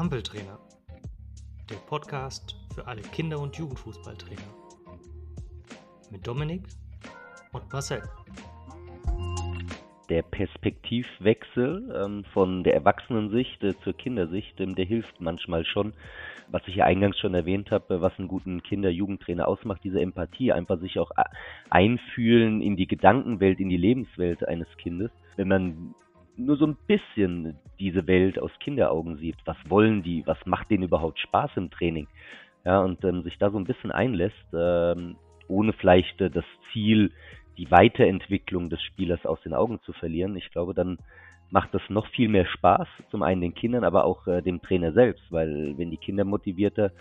Ampeltrainer, der Podcast für alle Kinder- und Jugendfußballtrainer. Mit Dominik und Marcel. Der Perspektivwechsel ähm, von der Erwachsenensicht äh, zur Kindersicht, ähm, der hilft manchmal schon. Was ich ja eingangs schon erwähnt habe, was einen guten Kinder-Jugendtrainer ausmacht, diese Empathie, einfach sich auch einfühlen in die Gedankenwelt, in die Lebenswelt eines Kindes. Wenn man nur so ein bisschen diese Welt aus Kinderaugen sieht. Was wollen die? Was macht denen überhaupt Spaß im Training? Ja, und ähm, sich da so ein bisschen einlässt, ähm, ohne vielleicht äh, das Ziel, die Weiterentwicklung des Spielers aus den Augen zu verlieren. Ich glaube, dann macht das noch viel mehr Spaß, zum einen den Kindern, aber auch äh, dem Trainer selbst, weil wenn die Kinder motivierter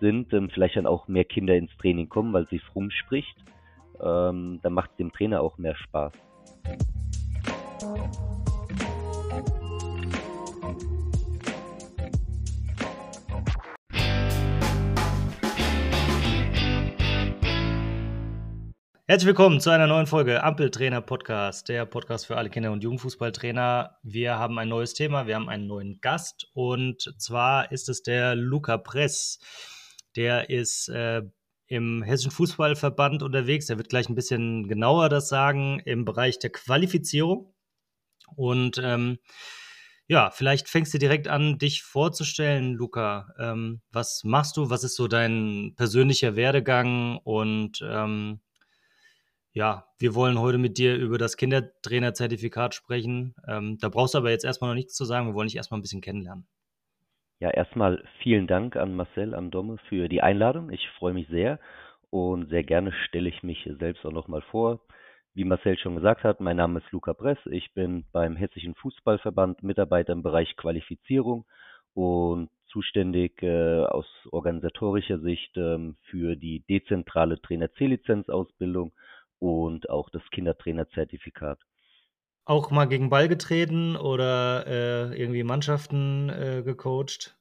sind, ähm, vielleicht dann auch mehr Kinder ins Training kommen, weil sie es rumspricht, ähm, dann macht es dem Trainer auch mehr Spaß. Herzlich willkommen zu einer neuen Folge Ampeltrainer Podcast, der Podcast für alle Kinder- und Jugendfußballtrainer. Wir haben ein neues Thema, wir haben einen neuen Gast und zwar ist es der Luca Press. Der ist äh, im Hessischen Fußballverband unterwegs. Der wird gleich ein bisschen genauer das sagen im Bereich der Qualifizierung. Und ähm, ja, vielleicht fängst du direkt an, dich vorzustellen, Luca. Ähm, was machst du? Was ist so dein persönlicher Werdegang? Und ähm, ja, wir wollen heute mit dir über das Kindertrainerzertifikat sprechen. Ähm, da brauchst du aber jetzt erstmal noch nichts zu sagen. Wir wollen dich erstmal ein bisschen kennenlernen. Ja, erstmal vielen Dank an Marcel, an Domme für die Einladung. Ich freue mich sehr und sehr gerne stelle ich mich selbst auch nochmal vor. Wie Marcel schon gesagt hat, mein Name ist Luca Bress. Ich bin beim Hessischen Fußballverband Mitarbeiter im Bereich Qualifizierung und zuständig äh, aus organisatorischer Sicht ähm, für die dezentrale Trainer-C-Lizenzausbildung und auch das Kindertrainerzertifikat. Auch mal gegen Ball getreten oder äh, irgendwie Mannschaften äh, gecoacht?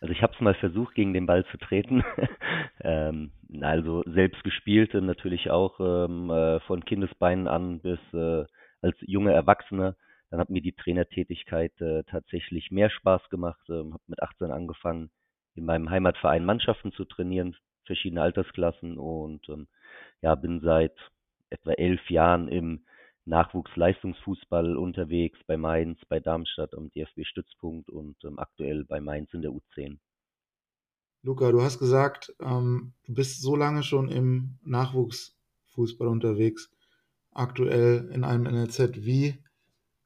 Also ich habe es mal versucht, gegen den Ball zu treten. ähm, also selbst gespielt natürlich auch ähm, äh, von Kindesbeinen an bis äh, als junger Erwachsener. Dann hat mir die Trainertätigkeit äh, tatsächlich mehr Spaß gemacht. Ähm, habe mit 18 angefangen, in meinem Heimatverein Mannschaften zu trainieren, verschiedene Altersklassen und ähm, ja, bin seit etwa elf Jahren im Nachwuchsleistungsfußball unterwegs, bei Mainz, bei Darmstadt am DFB-Stützpunkt und ähm, aktuell bei Mainz in der U10. Luca, du hast gesagt, ähm, du bist so lange schon im Nachwuchsfußball unterwegs, aktuell in einem NLZ. Wie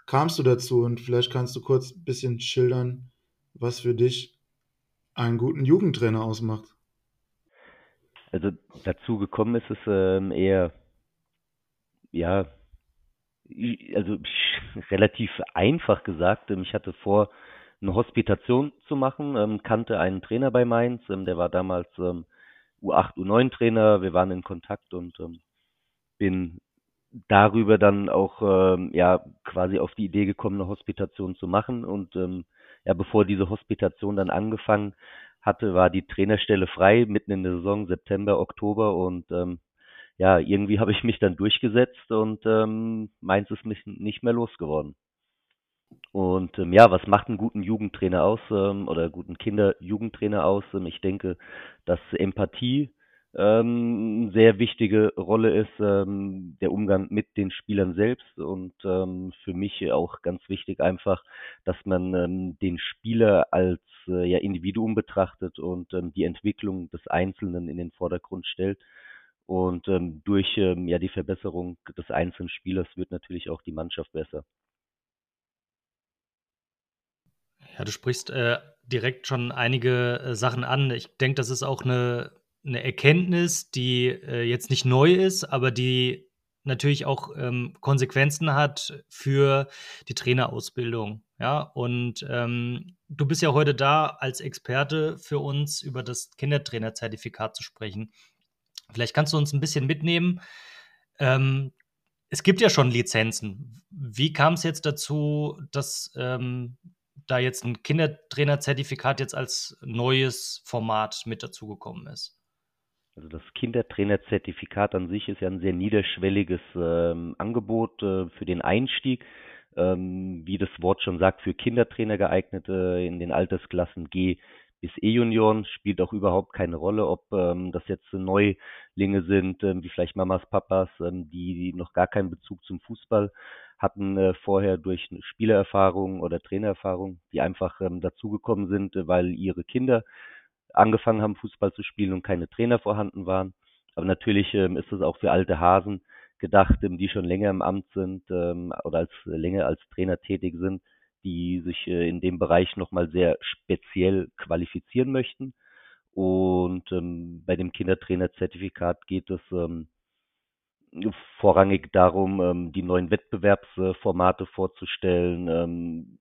kamst du dazu? Und vielleicht kannst du kurz ein bisschen schildern, was für dich einen guten Jugendtrainer ausmacht. Also dazu gekommen ist es ähm, eher ja, also relativ einfach gesagt. Ähm, ich hatte vor, eine Hospitation zu machen, ähm, kannte einen Trainer bei Mainz, ähm, der war damals ähm, U8, U9-Trainer, wir waren in Kontakt und ähm, bin darüber dann auch ähm, ja quasi auf die Idee gekommen, eine Hospitation zu machen. Und ja, bevor diese Hospitation dann angefangen hatte, war die Trainerstelle frei, mitten in der Saison, September, Oktober und ja, irgendwie habe ich mich dann durchgesetzt und ähm, Mainz ist mich nicht mehr losgeworden. Und ähm, ja, was macht einen guten Jugendtrainer aus ähm, oder guten Kinder-Jugendtrainer aus? Ähm, ich denke, dass Empathie ähm, eine sehr wichtige Rolle ist, ähm, der Umgang mit den Spielern selbst und ähm, für mich auch ganz wichtig einfach, dass man ähm, den Spieler als äh, ja, Individuum betrachtet und ähm, die Entwicklung des Einzelnen in den Vordergrund stellt und ähm, durch ähm, ja die Verbesserung des einzelnen Spielers wird natürlich auch die Mannschaft besser. Ja, du sprichst äh, direkt schon einige äh, Sachen an. Ich denke, das ist auch eine, eine Erkenntnis, die äh, jetzt nicht neu ist, aber die natürlich auch ähm, Konsequenzen hat für die Trainerausbildung. Ja, und ähm, du bist ja heute da als Experte für uns über das Kindertrainerzertifikat zu sprechen. Vielleicht kannst du uns ein bisschen mitnehmen. Ähm, es gibt ja schon Lizenzen. Wie kam es jetzt dazu, dass ähm, da jetzt ein Kindertrainerzertifikat jetzt als neues Format mit dazugekommen ist? Also das Kindertrainerzertifikat an sich ist ja ein sehr niederschwelliges ähm, Angebot äh, für den Einstieg. ähm, wie das Wort schon sagt, für Kindertrainer geeignet äh, in den Altersklassen G bis E-Junioren. Spielt auch überhaupt keine Rolle, ob ähm, das jetzt Neulinge sind, ähm, wie vielleicht Mamas, Papas, ähm, die, die noch gar keinen Bezug zum Fußball hatten äh, vorher durch Spielererfahrung oder Trainererfahrung, die einfach ähm, dazugekommen sind, äh, weil ihre Kinder angefangen haben, Fußball zu spielen und keine Trainer vorhanden waren. Aber natürlich ähm, ist es auch für alte Hasen gedacht, ähm, die schon länger im Amt sind ähm, oder als länger als Trainer tätig sind, die sich äh, in dem Bereich nochmal sehr speziell qualifizieren möchten. Und ähm, bei dem Kindertrainerzertifikat geht es ähm, vorrangig darum, ähm, die neuen Wettbewerbsformate vorzustellen, ähm,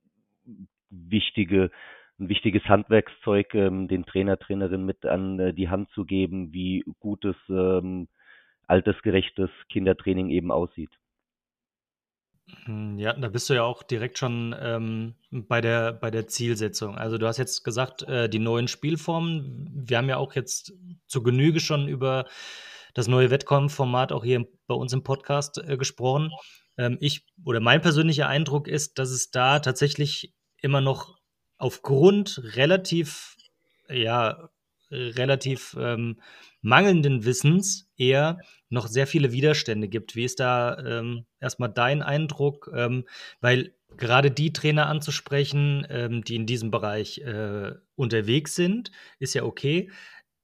wichtige ein wichtiges Handwerkszeug ähm, den Trainer, Trainerinnen mit an äh, die Hand zu geben, wie gutes, ähm, altersgerechtes Kindertraining eben aussieht. Hm, ja, da bist du ja auch direkt schon ähm, bei, der, bei der Zielsetzung. Also du hast jetzt gesagt, äh, die neuen Spielformen. Wir haben ja auch jetzt zu Genüge schon über das neue Wettkampfformat auch hier bei uns im Podcast äh, gesprochen. Ähm, ich oder mein persönlicher Eindruck ist, dass es da tatsächlich immer noch aufgrund relativ, ja, relativ ähm, mangelnden Wissens eher noch sehr viele Widerstände gibt. Wie ist da ähm, erstmal dein Eindruck? Ähm, weil gerade die Trainer anzusprechen, ähm, die in diesem Bereich äh, unterwegs sind, ist ja okay.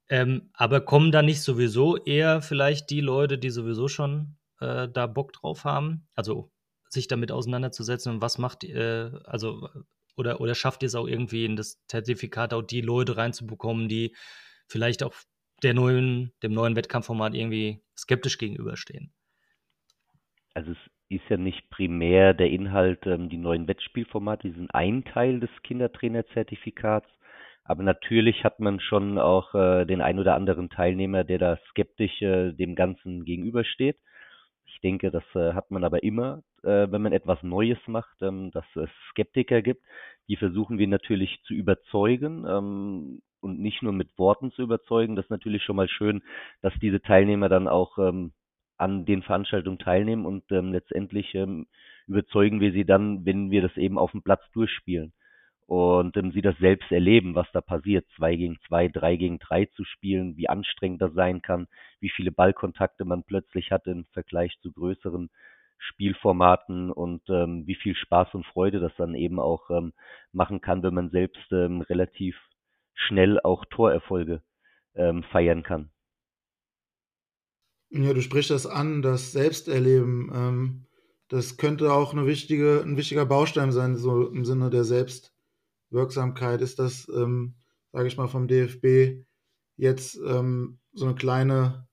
Ähm, aber kommen da nicht sowieso eher vielleicht die Leute, die sowieso schon äh, da Bock drauf haben? Also sich damit auseinanderzusetzen und was macht, äh, also oder, oder schafft ihr es auch irgendwie in das Zertifikat auch die Leute reinzubekommen, die vielleicht auch der neuen, dem neuen Wettkampfformat irgendwie skeptisch gegenüberstehen? Also es ist ja nicht primär der Inhalt, ähm, die neuen Wettspielformate, die sind ein Teil des Kindertrainerzertifikats. Aber natürlich hat man schon auch äh, den ein oder anderen Teilnehmer, der da skeptisch äh, dem Ganzen gegenübersteht. Ich denke, das äh, hat man aber immer, äh, wenn man etwas Neues macht, ähm, dass es Skeptiker gibt. Die versuchen wir natürlich zu überzeugen ähm, und nicht nur mit Worten zu überzeugen. Das ist natürlich schon mal schön, dass diese Teilnehmer dann auch ähm, an den Veranstaltungen teilnehmen und ähm, letztendlich ähm, überzeugen wir sie dann, wenn wir das eben auf dem Platz durchspielen und ähm, sie das selbst erleben, was da passiert, zwei gegen zwei, drei gegen drei zu spielen, wie anstrengend das sein kann, wie viele Ballkontakte man plötzlich hat im Vergleich zu größeren Spielformaten und ähm, wie viel Spaß und Freude das dann eben auch ähm, machen kann, wenn man selbst ähm, relativ schnell auch Torerfolge ähm, feiern kann. Ja, du sprichst das an, das Selbsterleben. Ähm, das könnte auch eine wichtige, ein wichtiger Baustein sein, so im Sinne der Selbst Wirksamkeit ist das, ähm, sage ich mal, vom DFB jetzt ähm, so eine kleine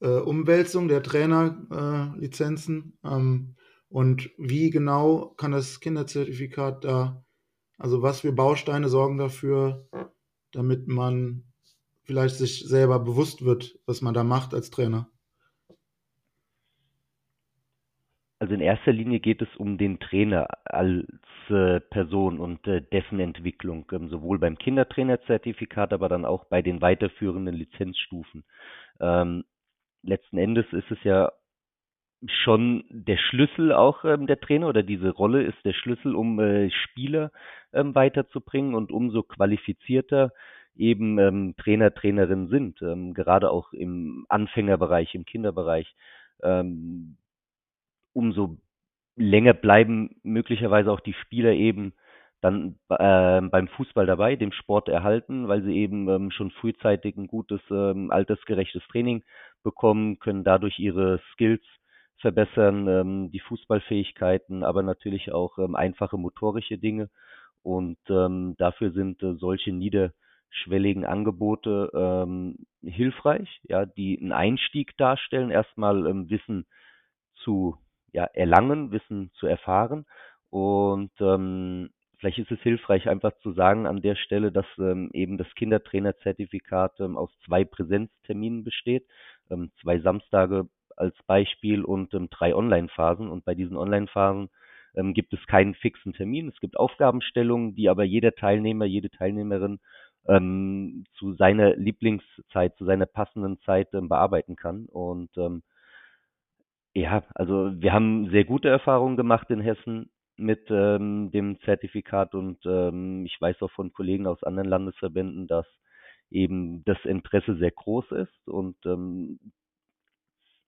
äh, Umwälzung der Trainerlizenzen. Äh, und wie genau kann das Kinderzertifikat da, also was für Bausteine sorgen dafür, damit man vielleicht sich selber bewusst wird, was man da macht als Trainer? Also in erster Linie geht es um den Trainer als äh, Person und äh, dessen Entwicklung, ähm, sowohl beim Kindertrainerzertifikat, aber dann auch bei den weiterführenden Lizenzstufen. Ähm, letzten Endes ist es ja schon der Schlüssel auch ähm, der Trainer oder diese Rolle ist der Schlüssel, um äh, Spieler ähm, weiterzubringen und umso qualifizierter eben ähm, Trainer, Trainerinnen sind, ähm, gerade auch im Anfängerbereich, im Kinderbereich. Ähm, umso länger bleiben möglicherweise auch die Spieler eben dann äh, beim Fußball dabei, dem Sport erhalten, weil sie eben ähm, schon frühzeitig ein gutes, ähm, altersgerechtes Training bekommen, können dadurch ihre Skills verbessern, ähm, die Fußballfähigkeiten, aber natürlich auch ähm, einfache motorische Dinge. Und ähm, dafür sind äh, solche niederschwelligen Angebote ähm, hilfreich, ja, die einen Einstieg darstellen, erstmal ähm, Wissen zu ja, erlangen, Wissen zu erfahren. Und ähm, vielleicht ist es hilfreich, einfach zu sagen an der Stelle, dass ähm, eben das Kindertrainerzertifikat ähm, aus zwei Präsenzterminen besteht, ähm, zwei Samstage als Beispiel und ähm, drei Online-Phasen. Und bei diesen Online-Phasen ähm, gibt es keinen fixen Termin. Es gibt Aufgabenstellungen, die aber jeder Teilnehmer, jede Teilnehmerin ähm, zu seiner Lieblingszeit, zu seiner passenden Zeit ähm, bearbeiten kann. Und ähm, ja, also wir haben sehr gute Erfahrungen gemacht in Hessen mit ähm, dem Zertifikat und ähm, ich weiß auch von Kollegen aus anderen Landesverbänden, dass eben das Interesse sehr groß ist und ähm,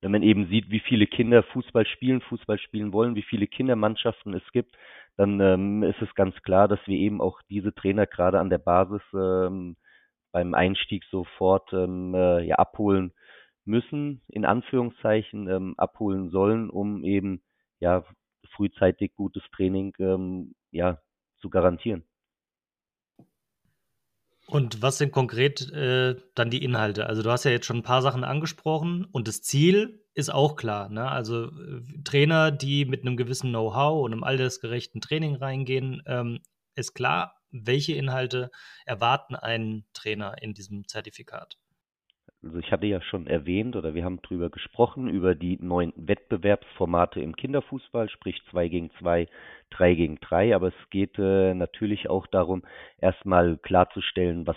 wenn man eben sieht, wie viele Kinder Fußball spielen, Fußball spielen wollen, wie viele Kindermannschaften es gibt, dann ähm, ist es ganz klar, dass wir eben auch diese Trainer gerade an der Basis ähm, beim Einstieg sofort ähm, äh, ja, abholen müssen, in Anführungszeichen ähm, abholen sollen, um eben ja frühzeitig gutes Training ähm, ja zu garantieren. Und was sind konkret äh, dann die Inhalte? Also du hast ja jetzt schon ein paar Sachen angesprochen und das Ziel ist auch klar. Ne? Also äh, Trainer, die mit einem gewissen Know-how und einem altersgerechten Training reingehen, ähm, ist klar, welche Inhalte erwarten einen Trainer in diesem Zertifikat. Also ich hatte ja schon erwähnt oder wir haben drüber gesprochen, über die neuen Wettbewerbsformate im Kinderfußball, sprich 2 gegen 2, 3 gegen 3. Aber es geht äh, natürlich auch darum, erstmal klarzustellen, was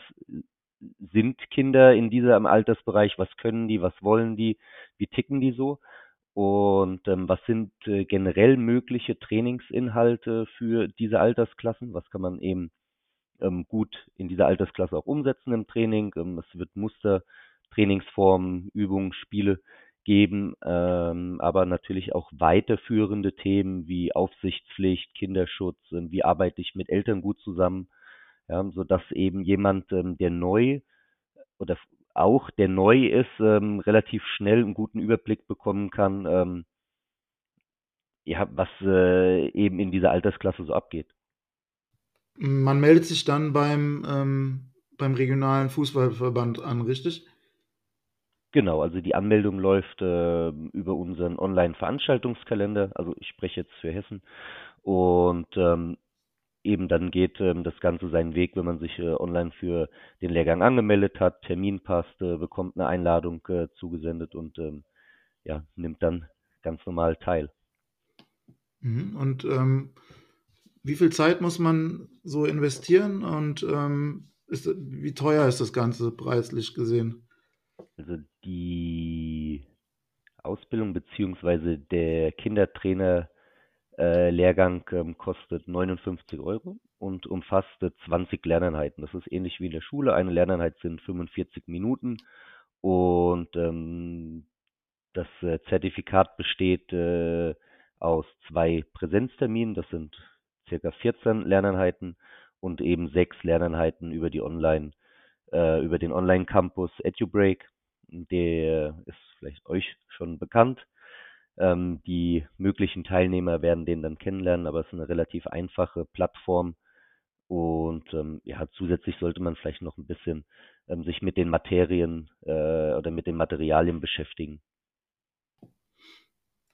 sind Kinder in diesem Altersbereich, was können die, was wollen die, wie ticken die so und ähm, was sind äh, generell mögliche Trainingsinhalte für diese Altersklassen, was kann man eben ähm, gut in dieser Altersklasse auch umsetzen im Training. Ähm, es wird Muster Trainingsformen, Übungen, Spiele geben, ähm, aber natürlich auch weiterführende Themen wie Aufsichtspflicht, Kinderschutz, ähm, wie arbeite ich mit Eltern gut zusammen, ja, sodass eben jemand, ähm, der neu oder auch der neu ist, ähm, relativ schnell einen guten Überblick bekommen kann, ähm, ja, was äh, eben in dieser Altersklasse so abgeht. Man meldet sich dann beim, ähm, beim regionalen Fußballverband an, richtig? Genau, also die Anmeldung läuft äh, über unseren Online-Veranstaltungskalender, also ich spreche jetzt für Hessen. Und ähm, eben dann geht ähm, das Ganze seinen Weg, wenn man sich äh, online für den Lehrgang angemeldet hat, Termin passt, äh, bekommt eine Einladung äh, zugesendet und ähm, ja, nimmt dann ganz normal teil. Mhm. Und ähm, wie viel Zeit muss man so investieren und ähm, ist, wie teuer ist das Ganze preislich gesehen? Also die Ausbildung beziehungsweise der Kindertrainer äh, ähm, kostet 59 Euro und umfasst 20 Lerneinheiten. Das ist ähnlich wie in der Schule. Eine Lerneinheit sind 45 Minuten und ähm, das äh, Zertifikat besteht äh, aus zwei Präsenzterminen. Das sind circa 14 Lerneinheiten und eben sechs Lerneinheiten über die Online, äh, über den Online-Campus EduBreak. Der ist vielleicht euch schon bekannt. Ähm, die möglichen Teilnehmer werden den dann kennenlernen, aber es ist eine relativ einfache Plattform. Und ähm, ja, zusätzlich sollte man vielleicht noch ein bisschen ähm, sich mit den Materien äh, oder mit den Materialien beschäftigen.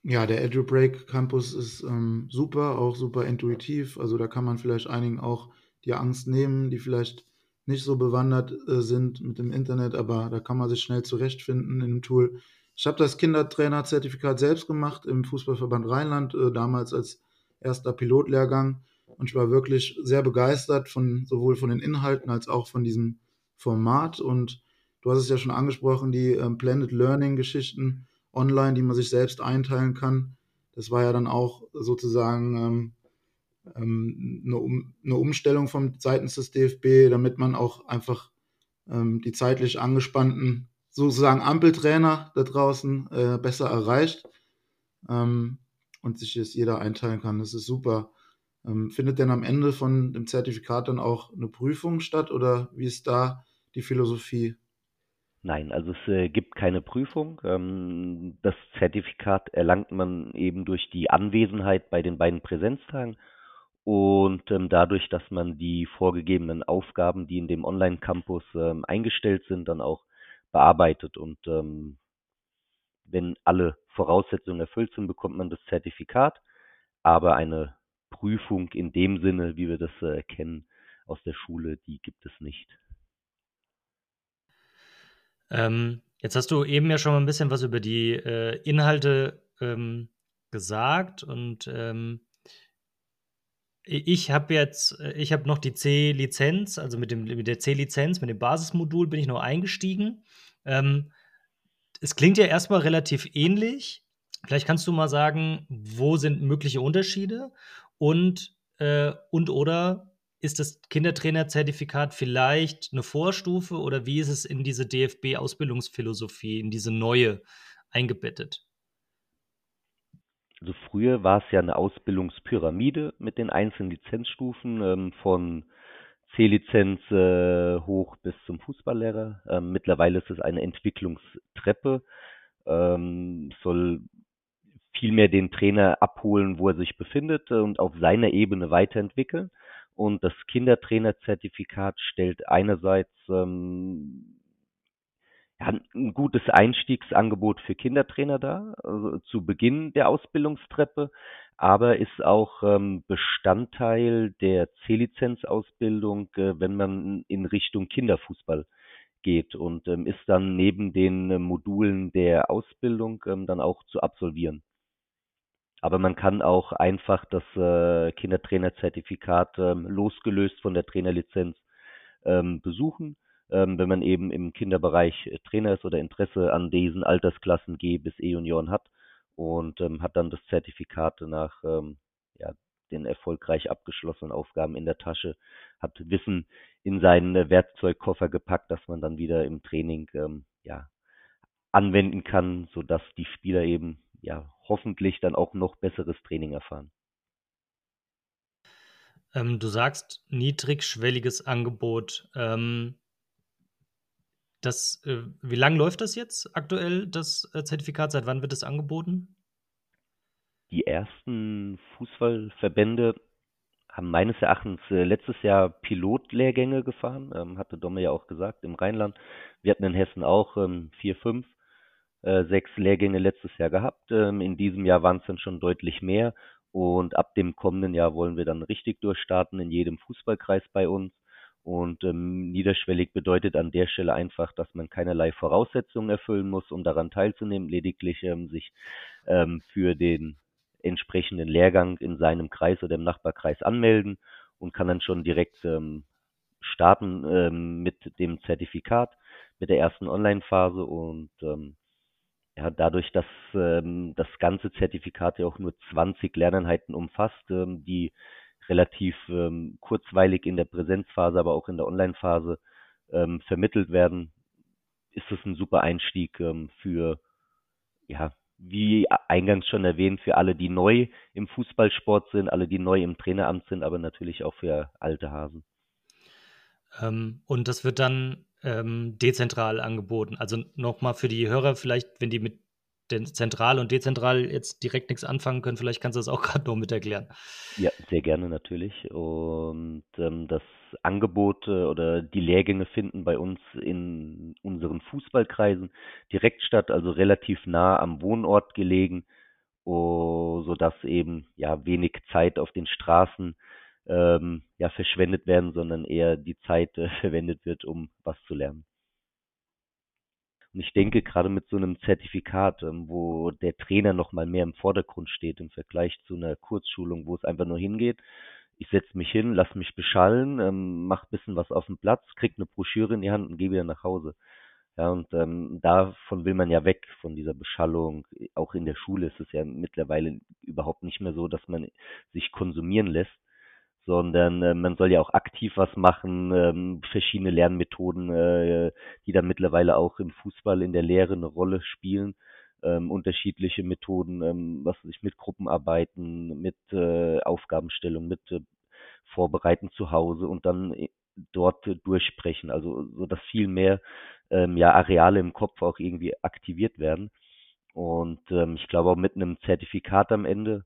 Ja, der EduBreak Campus ist ähm, super, auch super intuitiv. Also da kann man vielleicht einigen auch die Angst nehmen, die vielleicht nicht so bewandert äh, sind mit dem Internet, aber da kann man sich schnell zurechtfinden in dem Tool. Ich habe das Kindertrainer-Zertifikat selbst gemacht im Fußballverband Rheinland, äh, damals als erster Pilotlehrgang. Und ich war wirklich sehr begeistert von sowohl von den Inhalten als auch von diesem Format. Und du hast es ja schon angesprochen, die äh, Blended Learning-Geschichten online, die man sich selbst einteilen kann. Das war ja dann auch sozusagen ähm, eine, um, eine, Umstellung vom seitens des DFB, damit man auch einfach ähm, die zeitlich angespannten sozusagen Ampeltrainer da draußen äh, besser erreicht ähm, und sich jetzt jeder einteilen kann. Das ist super. Ähm, findet denn am Ende von dem Zertifikat dann auch eine Prüfung statt oder wie ist da die Philosophie? Nein, also es äh, gibt keine Prüfung. Ähm, das Zertifikat erlangt man eben durch die Anwesenheit bei den beiden Präsenztagen und ähm, dadurch, dass man die vorgegebenen Aufgaben, die in dem Online-Campus ähm, eingestellt sind, dann auch bearbeitet. Und ähm, wenn alle Voraussetzungen erfüllt sind, bekommt man das Zertifikat. Aber eine Prüfung in dem Sinne, wie wir das äh, kennen aus der Schule, die gibt es nicht. Ähm, jetzt hast du eben ja schon mal ein bisschen was über die äh, Inhalte ähm, gesagt und ähm, ich habe jetzt, ich habe noch die C-Lizenz, also mit, dem, mit der C-Lizenz, mit dem Basismodul bin ich noch eingestiegen. Ähm, es klingt ja erstmal relativ ähnlich. Vielleicht kannst du mal sagen, wo sind mögliche Unterschiede? Und, äh, und oder ist das Kindertrainerzertifikat vielleicht eine Vorstufe oder wie ist es in diese DFB-Ausbildungsphilosophie, in diese neue eingebettet? Also früher war es ja eine Ausbildungspyramide mit den einzelnen Lizenzstufen ähm, von C-Lizenz äh, hoch bis zum Fußballlehrer. Ähm, mittlerweile ist es eine Entwicklungstreppe, ähm, soll vielmehr den Trainer abholen, wo er sich befindet äh, und auf seiner Ebene weiterentwickeln. Und das Kindertrainerzertifikat stellt einerseits ähm, ein gutes Einstiegsangebot für Kindertrainer dar, also zu Beginn der Ausbildungstreppe, aber ist auch ähm, Bestandteil der C-Lizenz-Ausbildung, äh, wenn man in Richtung Kinderfußball geht und ähm, ist dann neben den äh, Modulen der Ausbildung ähm, dann auch zu absolvieren. Aber man kann auch einfach das äh, Kindertrainerzertifikat ähm, losgelöst von der Trainerlizenz ähm, besuchen. Ähm, wenn man eben im Kinderbereich äh, Trainer ist oder Interesse an diesen Altersklassen G bis E-Junioren hat und ähm, hat dann das Zertifikat nach ähm, ja, den erfolgreich abgeschlossenen Aufgaben in der Tasche, hat Wissen in seinen äh, Werkzeugkoffer gepackt, dass man dann wieder im Training ähm, ja, anwenden kann, sodass die Spieler eben ja hoffentlich dann auch noch besseres Training erfahren. Ähm, du sagst niedrigschwelliges Angebot. Ähm, das, äh, wie lange läuft das jetzt aktuell, das äh, Zertifikat? Seit wann wird es angeboten? Die ersten Fußballverbände haben meines Erachtens äh, letztes Jahr Pilotlehrgänge gefahren, ähm, hatte Domme ja auch gesagt, im Rheinland. Wir hatten in Hessen auch ähm, vier, fünf äh, sechs Lehrgänge letztes Jahr gehabt. Ähm, in diesem Jahr waren es dann schon deutlich mehr. Und ab dem kommenden Jahr wollen wir dann richtig durchstarten in jedem Fußballkreis bei uns. Und ähm, niederschwellig bedeutet an der Stelle einfach, dass man keinerlei Voraussetzungen erfüllen muss, um daran teilzunehmen, lediglich ähm, sich ähm, für den entsprechenden Lehrgang in seinem Kreis oder im Nachbarkreis anmelden und kann dann schon direkt ähm, starten ähm, mit dem Zertifikat, mit der ersten Online-Phase. Und ähm, ja, dadurch, dass ähm, das ganze Zertifikat ja auch nur 20 Lerneinheiten umfasst, ähm, die relativ ähm, kurzweilig in der Präsenzphase, aber auch in der Online-Phase ähm, vermittelt werden, ist es ein super Einstieg ähm, für, ja, wie eingangs schon erwähnt, für alle, die neu im Fußballsport sind, alle, die neu im Traineramt sind, aber natürlich auch für alte Hasen. Ähm, und das wird dann ähm, dezentral angeboten. Also nochmal für die Hörer, vielleicht, wenn die mit zentral und dezentral jetzt direkt nichts anfangen können, vielleicht kannst du das auch gerade noch mit erklären. Ja, sehr gerne natürlich. Und ähm, das Angebot äh, oder die Lehrgänge finden bei uns in unseren Fußballkreisen direkt statt, also relativ nah am Wohnort gelegen, oh, sodass eben ja wenig Zeit auf den Straßen ähm, ja, verschwendet werden, sondern eher die Zeit äh, verwendet wird, um was zu lernen. Und ich denke, gerade mit so einem Zertifikat, ähm, wo der Trainer nochmal mehr im Vordergrund steht im Vergleich zu einer Kurzschulung, wo es einfach nur hingeht, ich setze mich hin, lass mich beschallen, ähm, mach bisschen was auf dem Platz, krieg eine Broschüre in die Hand und gehe wieder nach Hause. Ja, und ähm, davon will man ja weg, von dieser Beschallung. Auch in der Schule ist es ja mittlerweile überhaupt nicht mehr so, dass man sich konsumieren lässt, sondern äh, man soll ja auch aktiv was machen, ähm, verschiedene Lernmethoden, äh, die dann mittlerweile auch im Fußball in der Lehre eine Rolle spielen. Ähm, unterschiedliche Methoden, ähm, was sich mit Gruppenarbeiten, mit äh, Aufgabenstellung, mit äh, Vorbereiten zu Hause und dann äh, dort äh, durchsprechen, also so dass viel mehr ähm, ja Areale im Kopf auch irgendwie aktiviert werden. Und ähm, ich glaube auch mit einem Zertifikat am Ende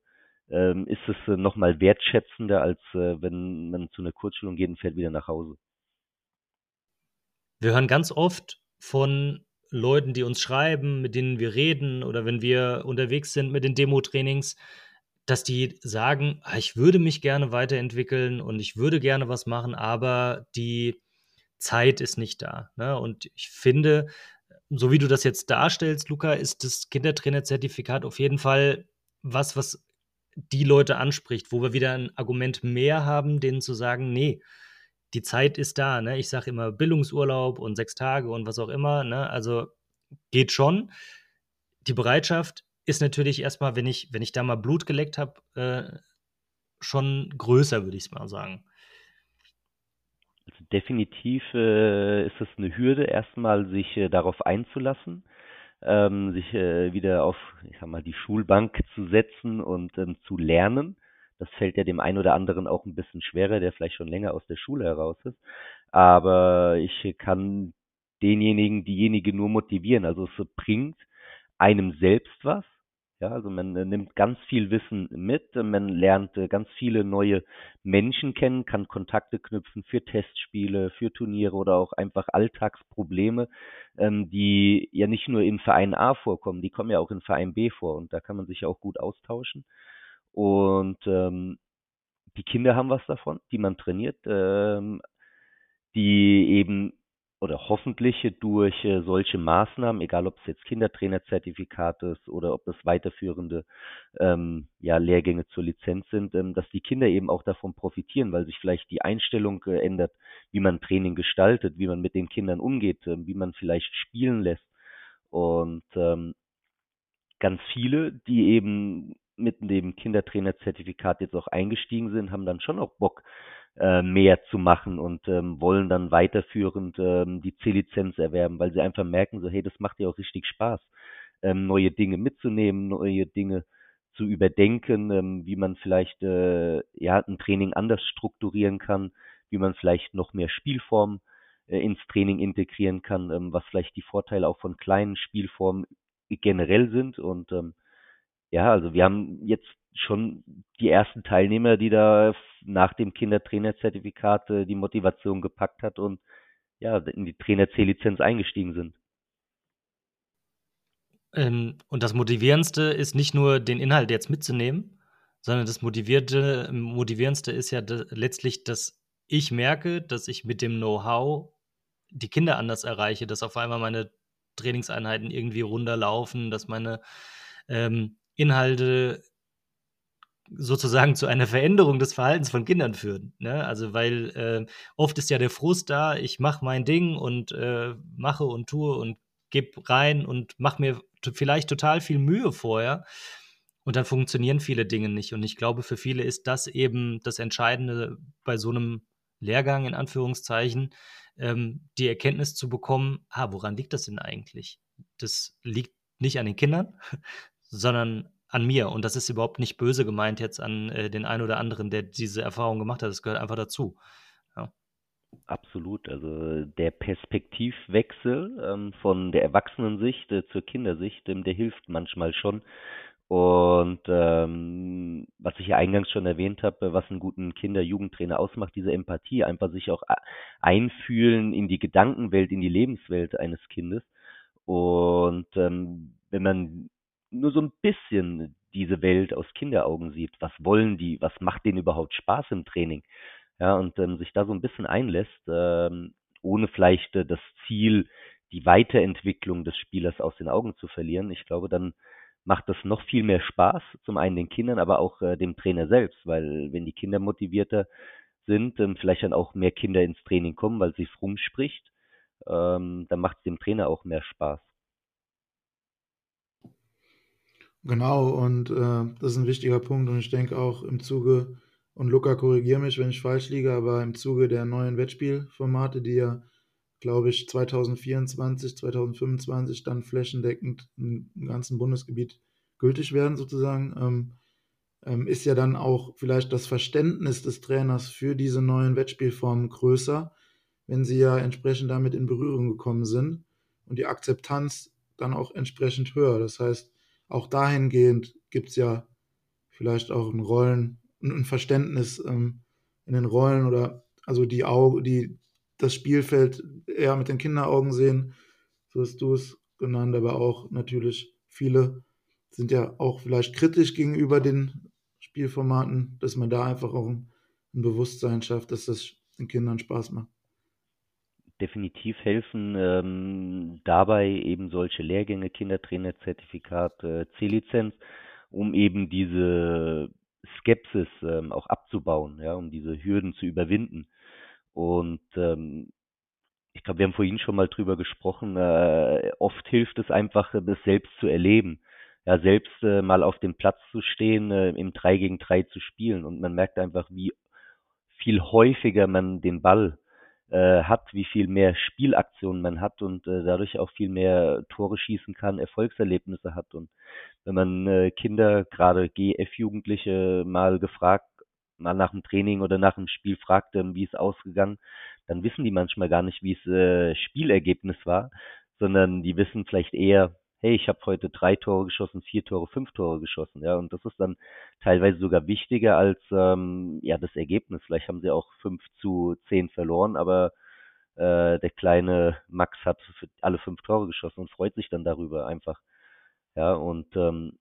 ähm, ist es äh, nochmal wertschätzender, als äh, wenn man zu einer Kurzschulung geht und fährt wieder nach Hause. Wir hören ganz oft von Leuten, die uns schreiben, mit denen wir reden oder wenn wir unterwegs sind mit den Demo-Trainings, dass die sagen, ah, ich würde mich gerne weiterentwickeln und ich würde gerne was machen, aber die Zeit ist nicht da. Ne? Und ich finde, so wie du das jetzt darstellst, Luca, ist das Kindertrainerzertifikat auf jeden Fall was, was die Leute anspricht, wo wir wieder ein Argument mehr haben, denen zu sagen, nee, die Zeit ist da. Ne? Ich sage immer Bildungsurlaub und sechs Tage und was auch immer. Ne? Also geht schon. Die Bereitschaft ist natürlich erstmal, wenn ich, wenn ich da mal Blut geleckt habe, äh, schon größer, würde ich mal sagen. Also definitiv äh, ist es eine Hürde, erstmal sich äh, darauf einzulassen, ähm, sich äh, wieder auf, ich sag mal, die Schulbank zu setzen und ähm, zu lernen. Das fällt ja dem einen oder anderen auch ein bisschen schwerer, der vielleicht schon länger aus der Schule heraus ist. Aber ich kann denjenigen, diejenige nur motivieren. Also es bringt einem selbst was. Ja, also man äh, nimmt ganz viel Wissen mit, man lernt äh, ganz viele neue Menschen kennen, kann Kontakte knüpfen für Testspiele, für Turniere oder auch einfach Alltagsprobleme, ähm, die ja nicht nur in Verein A vorkommen, die kommen ja auch in Verein B vor und da kann man sich auch gut austauschen. Und ähm, die Kinder haben was davon, die man trainiert, ähm, die eben oder hoffentlich durch äh, solche Maßnahmen, egal ob es jetzt Kindertrainerzertifikat ist oder ob es weiterführende ähm, ja, Lehrgänge zur Lizenz sind, ähm, dass die Kinder eben auch davon profitieren, weil sich vielleicht die Einstellung äh, ändert, wie man Training gestaltet, wie man mit den Kindern umgeht, äh, wie man vielleicht spielen lässt. Und ähm, ganz viele, die eben mit dem Kindertrainerzertifikat jetzt auch eingestiegen sind, haben dann schon auch Bock, äh, mehr zu machen und ähm, wollen dann weiterführend ähm, die C-Lizenz erwerben, weil sie einfach merken, so hey, das macht ja auch richtig Spaß, ähm, neue Dinge mitzunehmen, neue Dinge zu überdenken, ähm, wie man vielleicht äh, ja ein Training anders strukturieren kann, wie man vielleicht noch mehr Spielformen äh, ins Training integrieren kann, ähm, was vielleicht die Vorteile auch von kleinen Spielformen generell sind und ähm, ja, also wir haben jetzt schon die ersten Teilnehmer, die da nach dem Kindertrainerzertifikat äh, die Motivation gepackt hat und ja, in die Trainer-C-Lizenz eingestiegen sind. Ähm, und das Motivierendste ist nicht nur den Inhalt jetzt mitzunehmen, sondern das Motivierte, Motivierendste ist ja letztlich, dass ich merke, dass ich mit dem Know-how die Kinder anders erreiche, dass auf einmal meine Trainingseinheiten irgendwie runterlaufen, dass meine ähm, Inhalte sozusagen zu einer Veränderung des Verhaltens von Kindern führen. Ne? Also weil äh, oft ist ja der Frust da, ich mache mein Ding und äh, mache und tue und gebe rein und mache mir vielleicht total viel Mühe vorher und dann funktionieren viele Dinge nicht. Und ich glaube, für viele ist das eben das Entscheidende bei so einem Lehrgang in Anführungszeichen, ähm, die Erkenntnis zu bekommen, ah, woran liegt das denn eigentlich? Das liegt nicht an den Kindern, sondern an mir. Und das ist überhaupt nicht böse gemeint jetzt an äh, den einen oder anderen, der diese Erfahrung gemacht hat. Das gehört einfach dazu. Ja. Absolut. Also der Perspektivwechsel ähm, von der Erwachsenensicht äh, zur Kindersicht, ähm, der hilft manchmal schon. Und ähm, was ich ja eingangs schon erwähnt habe, was einen guten Kinder-Jugendtrainer ausmacht, diese Empathie, einfach sich auch einfühlen in die Gedankenwelt, in die Lebenswelt eines Kindes. Und ähm, wenn man nur so ein bisschen diese Welt aus Kinderaugen sieht. Was wollen die? Was macht denen überhaupt Spaß im Training? Ja, und ähm, sich da so ein bisschen einlässt, ähm, ohne vielleicht äh, das Ziel, die Weiterentwicklung des Spielers aus den Augen zu verlieren. Ich glaube, dann macht das noch viel mehr Spaß, zum einen den Kindern, aber auch äh, dem Trainer selbst, weil wenn die Kinder motivierter sind, ähm, vielleicht dann auch mehr Kinder ins Training kommen, weil sie es rumspricht, ähm, dann macht es dem Trainer auch mehr Spaß. Genau, und äh, das ist ein wichtiger Punkt. Und ich denke auch im Zuge, und Luca, korrigiere mich, wenn ich falsch liege, aber im Zuge der neuen Wettspielformate, die ja, glaube ich, 2024, 2025 dann flächendeckend im ganzen Bundesgebiet gültig werden, sozusagen, ähm, ähm, ist ja dann auch vielleicht das Verständnis des Trainers für diese neuen Wettspielformen größer, wenn sie ja entsprechend damit in Berührung gekommen sind und die Akzeptanz dann auch entsprechend höher. Das heißt, auch dahingehend gibt es ja vielleicht auch ein Rollen, ein Verständnis ähm, in den Rollen oder also die Augen, die das Spielfeld eher mit den Kinderaugen sehen, so hast du es genannt, aber auch natürlich viele sind ja auch vielleicht kritisch gegenüber den Spielformaten, dass man da einfach auch ein, ein Bewusstsein schafft, dass das den Kindern Spaß macht definitiv helfen ähm, dabei eben solche Lehrgänge, Kindertrainerzertifikat, äh, C-Lizenz, um eben diese Skepsis ähm, auch abzubauen, ja, um diese Hürden zu überwinden. Und ähm, ich glaube, wir haben vorhin schon mal drüber gesprochen, äh, oft hilft es einfach, das selbst zu erleben. ja selbst äh, mal auf dem Platz zu stehen, äh, im 3 gegen 3 zu spielen. Und man merkt einfach, wie viel häufiger man den Ball äh, hat, wie viel mehr Spielaktionen man hat und äh, dadurch auch viel mehr Tore schießen kann, Erfolgserlebnisse hat. Und wenn man äh, Kinder, gerade GF-Jugendliche, mal gefragt, mal nach dem Training oder nach dem Spiel fragt, ähm, wie es ausgegangen, dann wissen die manchmal gar nicht, wie es äh, Spielergebnis war, sondern die wissen vielleicht eher, hey, ich habe heute drei Tore geschossen, vier Tore, fünf Tore geschossen, ja, und das ist dann teilweise sogar wichtiger als ähm, ja das Ergebnis. Vielleicht haben sie auch fünf zu zehn verloren, aber äh, der kleine Max hat alle fünf Tore geschossen und freut sich dann darüber einfach. Ja, und ähm,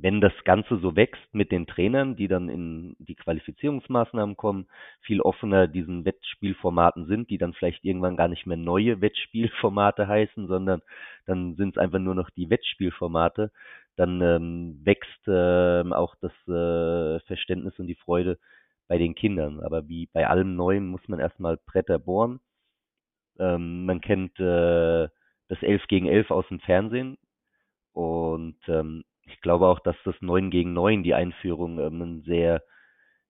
wenn das Ganze so wächst mit den Trainern, die dann in die Qualifizierungsmaßnahmen kommen, viel offener diesen Wettspielformaten sind, die dann vielleicht irgendwann gar nicht mehr neue Wettspielformate heißen, sondern dann sind es einfach nur noch die Wettspielformate, dann ähm, wächst ähm, auch das äh, Verständnis und die Freude bei den Kindern. Aber wie bei allem Neuem muss man erstmal Bretter bohren. Ähm, man kennt äh, das 11 gegen 11 aus dem Fernsehen und ähm, ich glaube auch, dass das 9 gegen 9, die Einführung, ähm, ein sehr,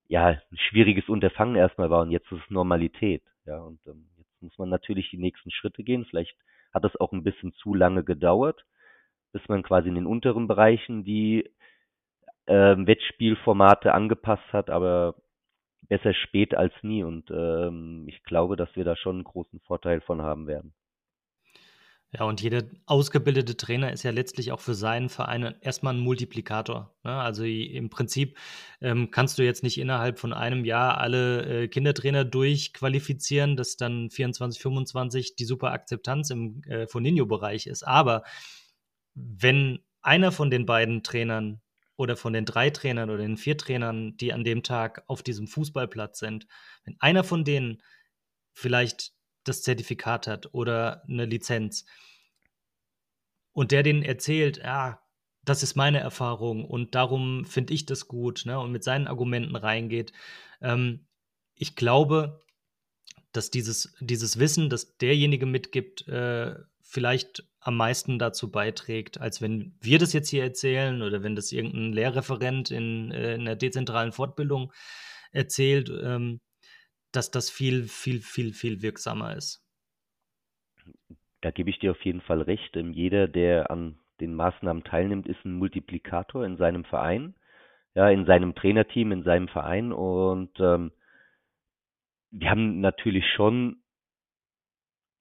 ja, ein schwieriges Unterfangen erstmal war und jetzt ist es Normalität. Ja, und ähm, jetzt muss man natürlich die nächsten Schritte gehen. Vielleicht hat es auch ein bisschen zu lange gedauert, bis man quasi in den unteren Bereichen die ähm, Wettspielformate angepasst hat, aber besser spät als nie. Und ähm, ich glaube, dass wir da schon einen großen Vorteil von haben werden. Ja, und jeder ausgebildete Trainer ist ja letztlich auch für seinen Verein erstmal ein Multiplikator. Ne? Also im Prinzip ähm, kannst du jetzt nicht innerhalb von einem Jahr alle äh, Kindertrainer durchqualifizieren, dass dann 24, 25 die super Akzeptanz im äh, Foninho-Bereich ist. Aber wenn einer von den beiden Trainern oder von den drei Trainern oder den vier Trainern, die an dem Tag auf diesem Fußballplatz sind, wenn einer von denen vielleicht das Zertifikat hat oder eine Lizenz und der denen erzählt, ja, das ist meine Erfahrung und darum finde ich das gut ne, und mit seinen Argumenten reingeht. Ähm, ich glaube, dass dieses, dieses Wissen, das derjenige mitgibt, äh, vielleicht am meisten dazu beiträgt, als wenn wir das jetzt hier erzählen oder wenn das irgendein Lehrreferent in, äh, in einer dezentralen Fortbildung erzählt. Ähm, dass das viel, viel, viel, viel wirksamer ist. Da gebe ich dir auf jeden Fall recht. Jeder, der an den Maßnahmen teilnimmt, ist ein Multiplikator in seinem Verein, ja, in seinem Trainerteam, in seinem Verein. Und ähm, wir haben natürlich schon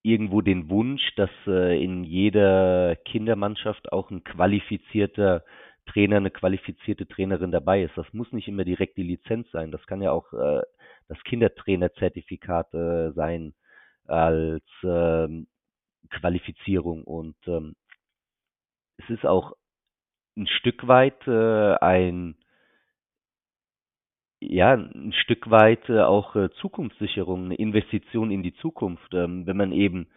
irgendwo den Wunsch, dass äh, in jeder Kindermannschaft auch ein qualifizierter Trainer, eine qualifizierte Trainerin dabei ist. Das muss nicht immer direkt die Lizenz sein. Das kann ja auch äh, das Kindertrainerzertifikat äh, sein als ähm, Qualifizierung. Und ähm, es ist auch ein Stück weit äh, ein ja, ein Stück weit äh, auch äh, Zukunftssicherung, eine Investition in die Zukunft, ähm, wenn man eben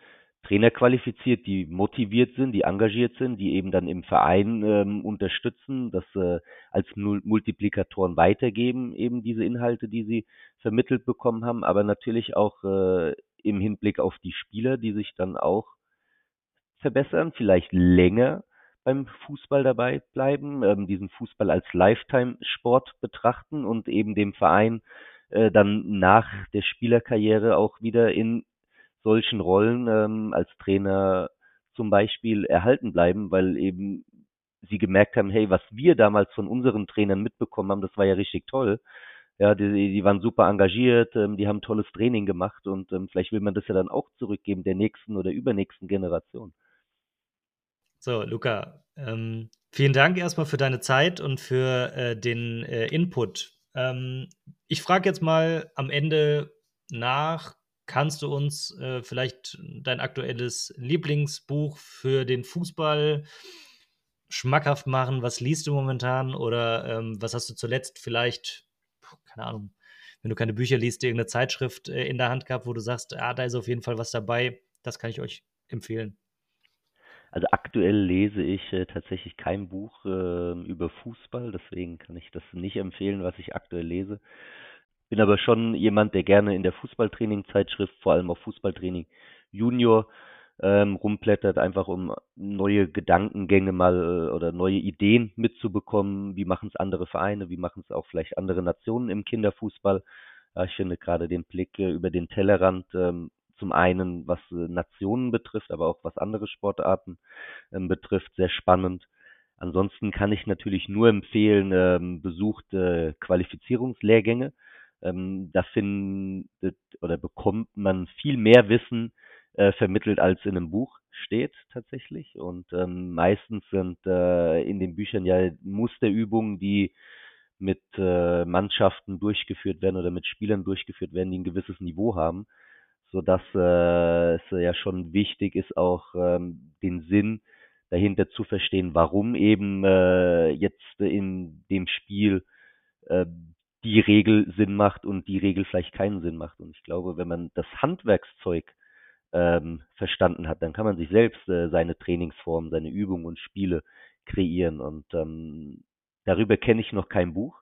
Trainer qualifiziert, die motiviert sind, die engagiert sind, die eben dann im Verein ähm, unterstützen, das äh, als Multiplikatoren weitergeben, eben diese Inhalte, die sie vermittelt bekommen haben, aber natürlich auch äh, im Hinblick auf die Spieler, die sich dann auch verbessern, vielleicht länger beim Fußball dabei bleiben, ähm, diesen Fußball als Lifetime-Sport betrachten und eben dem Verein äh, dann nach der Spielerkarriere auch wieder in solchen Rollen ähm, als Trainer zum Beispiel erhalten bleiben, weil eben sie gemerkt haben, hey, was wir damals von unseren Trainern mitbekommen haben, das war ja richtig toll. Ja, die, die waren super engagiert, ähm, die haben tolles Training gemacht und ähm, vielleicht will man das ja dann auch zurückgeben der nächsten oder übernächsten Generation. So, Luca, ähm, vielen Dank erstmal für deine Zeit und für äh, den äh, Input. Ähm, ich frage jetzt mal am Ende nach, Kannst du uns äh, vielleicht dein aktuelles Lieblingsbuch für den Fußball schmackhaft machen? Was liest du momentan oder ähm, was hast du zuletzt vielleicht, keine Ahnung, wenn du keine Bücher liest, irgendeine Zeitschrift äh, in der Hand gehabt, wo du sagst, ah, da ist auf jeden Fall was dabei, das kann ich euch empfehlen. Also aktuell lese ich äh, tatsächlich kein Buch äh, über Fußball, deswegen kann ich das nicht empfehlen, was ich aktuell lese. Bin aber schon jemand, der gerne in der Fußballtraining-Zeitschrift, vor allem auf Fußballtraining Junior, ähm, rumblättert, einfach um neue Gedankengänge mal äh, oder neue Ideen mitzubekommen. Wie machen es andere Vereine, wie machen es auch vielleicht andere Nationen im Kinderfußball. Ja, ich finde gerade den Blick äh, über den Tellerrand ähm, zum einen, was äh, Nationen betrifft, aber auch was andere Sportarten ähm, betrifft, sehr spannend. Ansonsten kann ich natürlich nur empfehlen, ähm, besucht äh, Qualifizierungslehrgänge. Ähm, da findet oder bekommt man viel mehr Wissen äh, vermittelt, als in einem Buch steht tatsächlich. Und ähm, meistens sind äh, in den Büchern ja Musterübungen, die mit äh, Mannschaften durchgeführt werden oder mit Spielern durchgeführt werden, die ein gewisses Niveau haben, so dass äh, es ja schon wichtig ist, auch ähm, den Sinn dahinter zu verstehen, warum eben äh, jetzt in dem Spiel äh, die Regel Sinn macht und die Regel vielleicht keinen Sinn macht. Und ich glaube, wenn man das Handwerkszeug ähm, verstanden hat, dann kann man sich selbst äh, seine Trainingsformen, seine Übungen und Spiele kreieren. Und ähm, darüber kenne ich noch kein Buch.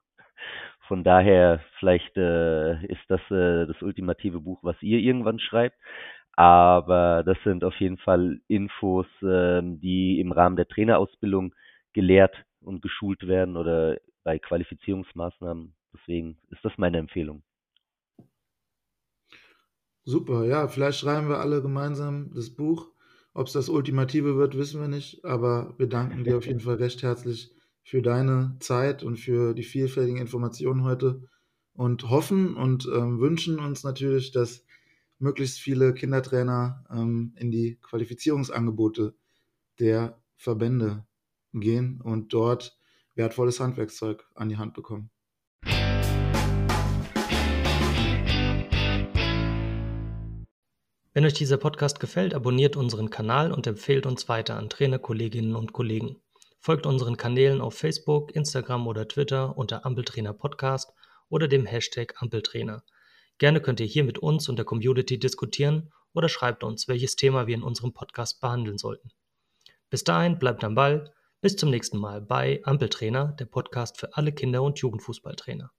Von daher, vielleicht äh, ist das äh, das ultimative Buch, was ihr irgendwann schreibt. Aber das sind auf jeden Fall Infos, äh, die im Rahmen der Trainerausbildung gelehrt und geschult werden oder bei Qualifizierungsmaßnahmen. Deswegen ist das meine Empfehlung. Super, ja, vielleicht schreiben wir alle gemeinsam das Buch. Ob es das Ultimative wird, wissen wir nicht, aber wir danken dir auf jeden Fall recht herzlich für deine Zeit und für die vielfältigen Informationen heute und hoffen und ähm, wünschen uns natürlich, dass möglichst viele Kindertrainer ähm, in die Qualifizierungsangebote der Verbände gehen und dort wertvolles Handwerkszeug an die Hand bekommen. Wenn euch dieser Podcast gefällt, abonniert unseren Kanal und empfehlt uns weiter an Trainerkolleginnen und Kollegen. Folgt unseren Kanälen auf Facebook, Instagram oder Twitter unter Ampeltrainer Podcast oder dem Hashtag Ampeltrainer. Gerne könnt ihr hier mit uns und der Community diskutieren oder schreibt uns, welches Thema wir in unserem Podcast behandeln sollten. Bis dahin bleibt am Ball. Bis zum nächsten Mal bei Ampeltrainer, der Podcast für alle Kinder- und Jugendfußballtrainer.